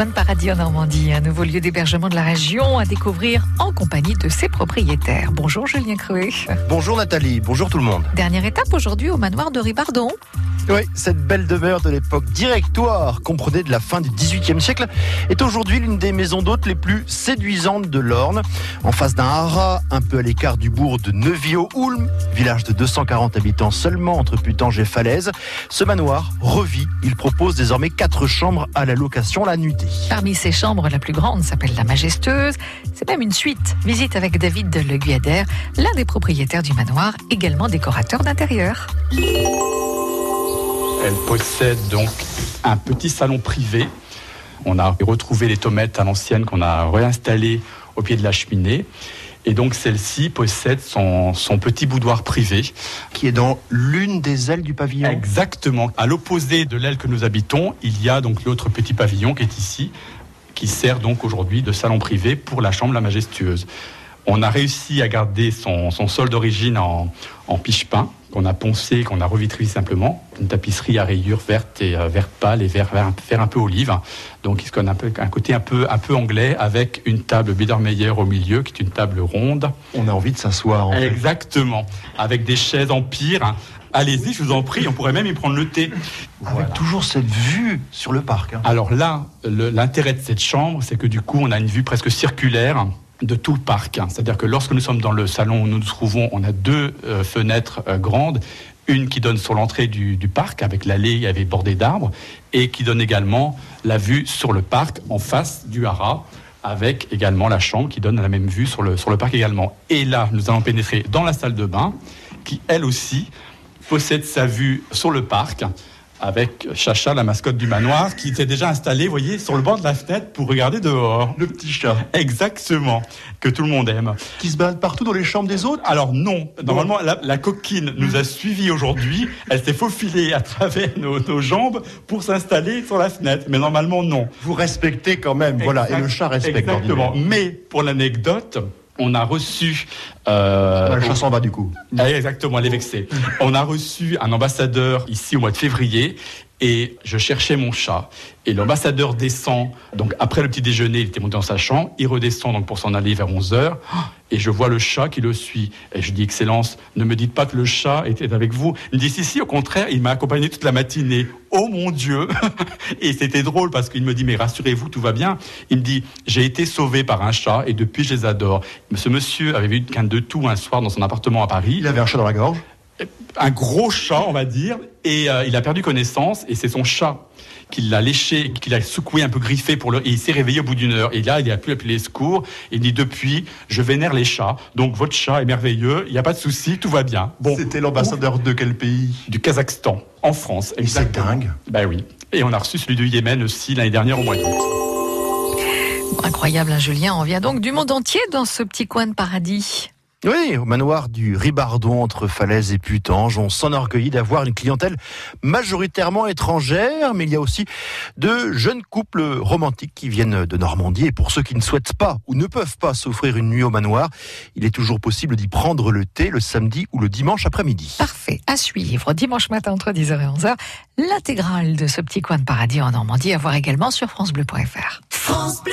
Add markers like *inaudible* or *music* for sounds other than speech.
coin de paradis en Normandie, un nouveau lieu d'hébergement de la région à découvrir en compagnie de ses propriétaires. Bonjour Julien Cruet. Bonjour Nathalie, bonjour tout le monde. Dernière étape aujourd'hui au manoir de Ribardon. Oui, cette belle demeure de l'époque directoire, comprenée de la fin du XVIIIe siècle, est aujourd'hui l'une des maisons d'hôtes les plus séduisantes de l'Orne. En face d'un haras, un peu à l'écart du bourg de Neuville-Ulm, village de 240 habitants seulement entre Putange et Falaise, ce manoir revit. Il propose désormais quatre chambres à la location la nuitée. Parmi ces chambres, la plus grande s'appelle la Majestueuse. C'est même une suite. Visite avec David de Le Guyader, l'un des propriétaires du manoir, également décorateur d'intérieur. Elle possède donc un petit salon privé. On a retrouvé les tomates à l'ancienne qu'on a réinstallées au pied de la cheminée. Et donc celle-ci possède son, son, petit boudoir privé. Qui est dans l'une des ailes du pavillon Exactement. À l'opposé de l'aile que nous habitons, il y a donc l'autre petit pavillon qui est ici, qui sert donc aujourd'hui de salon privé pour la chambre La Majestueuse. On a réussi à garder son, son sol d'origine en, en piche-pain qu'on a poncé, qu'on a revitré simplement. Une tapisserie à rayures vertes et euh, vert pâle et vert, vert, vert, un peu olive. Donc, il a un, peu, un côté un peu, un peu anglais avec une table Biedermeier au milieu, qui est une table ronde. On a envie de s'asseoir. En Exactement. Fait. Avec des chaises en pire. Allez-y, je vous en prie, on pourrait même y prendre le thé. Avec voilà. toujours cette vue sur le parc. Hein. Alors là, l'intérêt de cette chambre, c'est que du coup, on a une vue presque circulaire de tout le parc. C'est-à-dire que lorsque nous sommes dans le salon où nous nous trouvons, on a deux euh, fenêtres euh, grandes, une qui donne sur l'entrée du, du, parc avec l'allée avec bordée d'arbres, et qui donne également la vue sur le parc en face du haras, avec également la chambre qui donne la même vue sur le, sur le parc également. Et là, nous allons pénétrer dans la salle de bain, qui elle aussi possède sa vue sur le parc avec Chacha, la mascotte du manoir, qui était déjà installé, vous voyez, sur le bord de la fenêtre pour regarder dehors. Le petit chat. Exactement, que tout le monde aime. Qui se balade partout dans les chambres des autres? Alors non, normalement la, la, coquine nous a suivis aujourd'hui, elle s'est faufilée à travers nos, nos jambes pour s'installer sur la fenêtre, mais normalement non. Vous respectez quand même, exact, voilà, et le chat respecte. Exactement, mais pour l'anecdote, on a reçu. Euh, la chasse en bas du coup. Exactement, elle est vexée. on a reçu un ambassadeur ici au mois de février et je cherchais mon chat. Et l'ambassadeur descend, donc après le petit déjeuner, il était monté dans sa chambre, il redescend donc pour s'en aller vers 11 heures, et je vois le chat qui le suit. Et je dis, Excellence, ne me dites pas que le chat était avec vous. Il dit, si, si, au contraire, il m'a accompagné toute la matinée. Oh mon Dieu *laughs* Et c'était drôle parce qu'il me dit, mais rassurez-vous, tout va bien. Il me dit, j'ai été sauvé par un chat et depuis, je les adore. Ce monsieur avait vu une quinte de tout un soir dans son appartement à Paris. Il avait un chat dans la gorge un gros chat, on va dire, et euh, il a perdu connaissance, et c'est son chat qui l'a léché, qui l'a secoué un peu griffé pour le, et il s'est réveillé au bout d'une heure. Et là, il a pu appeler les secours. Et il dit depuis, je vénère les chats. Donc votre chat est merveilleux. Il n'y a pas de souci, tout va bien. Bon. C'était l'ambassadeur de quel pays? Du Kazakhstan, en France. C'est dingue. Ben oui. Et on a reçu celui du Yémen aussi l'année dernière au mois d'août. Incroyable, hein, Julien. On vient donc du monde entier dans ce petit coin de paradis. Oui, au manoir du Ribardon entre Falaise et Putange, on s'enorgueillit d'avoir une clientèle majoritairement étrangère, mais il y a aussi de jeunes couples romantiques qui viennent de Normandie. Et pour ceux qui ne souhaitent pas ou ne peuvent pas s'offrir une nuit au manoir, il est toujours possible d'y prendre le thé le samedi ou le dimanche après-midi. Parfait, à suivre dimanche matin entre 10h et 11h, l'intégrale de ce petit coin de paradis en Normandie à voir également sur francebleu.fr. France Bleu